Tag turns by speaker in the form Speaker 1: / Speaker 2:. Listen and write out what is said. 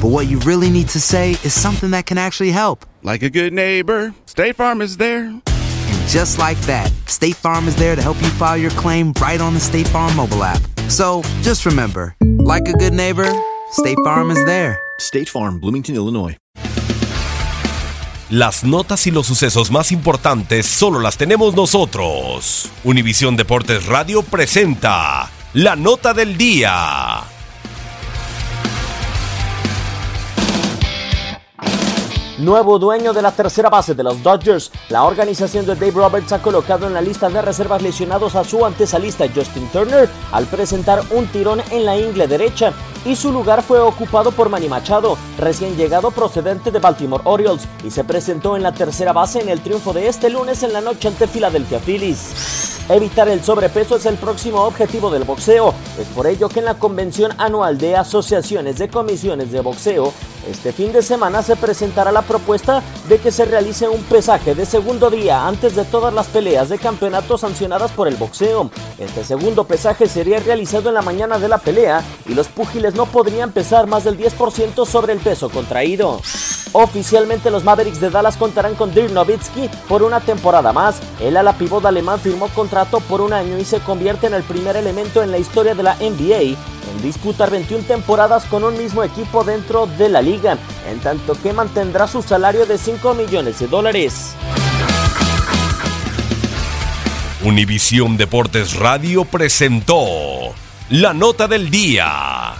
Speaker 1: but what you really need to say is something that can actually help.
Speaker 2: Like a good neighbor, State Farm is there.
Speaker 1: And just like that, State Farm is there to help you file your claim right on the State Farm mobile app. So just remember, like a good neighbor, State Farm is there.
Speaker 3: State Farm, Bloomington, Illinois.
Speaker 4: Las notas y los sucesos más importantes solo las tenemos nosotros. Univisión Deportes Radio presenta la nota del día.
Speaker 5: Nuevo dueño de la tercera base de los Dodgers, la organización de Dave Roberts ha colocado en la lista de reservas lesionados a su antesalista Justin Turner al presentar un tirón en la ingle derecha y su lugar fue ocupado por Manny Machado, recién llegado procedente de Baltimore Orioles y se presentó en la tercera base en el triunfo de este lunes en la noche ante Philadelphia Phillies. Evitar el sobrepeso es el próximo objetivo del boxeo. Es por ello que en la convención anual de asociaciones de comisiones de boxeo, este fin de semana se presentará la propuesta de que se realice un pesaje de segundo día antes de todas las peleas de campeonato sancionadas por el boxeo. Este segundo pesaje sería realizado en la mañana de la pelea y los púgiles no podrían pesar más del 10% sobre el peso contraído. Oficialmente los Mavericks de Dallas contarán con Dirk Nowitzki por una temporada más. El ala pivot alemán firmó contrato por un año y se convierte en el primer elemento en la historia de la NBA en disputar 21 temporadas con un mismo equipo dentro de la liga, en tanto que mantendrá su salario de 5 millones de dólares.
Speaker 4: Univisión Deportes Radio presentó la nota del día.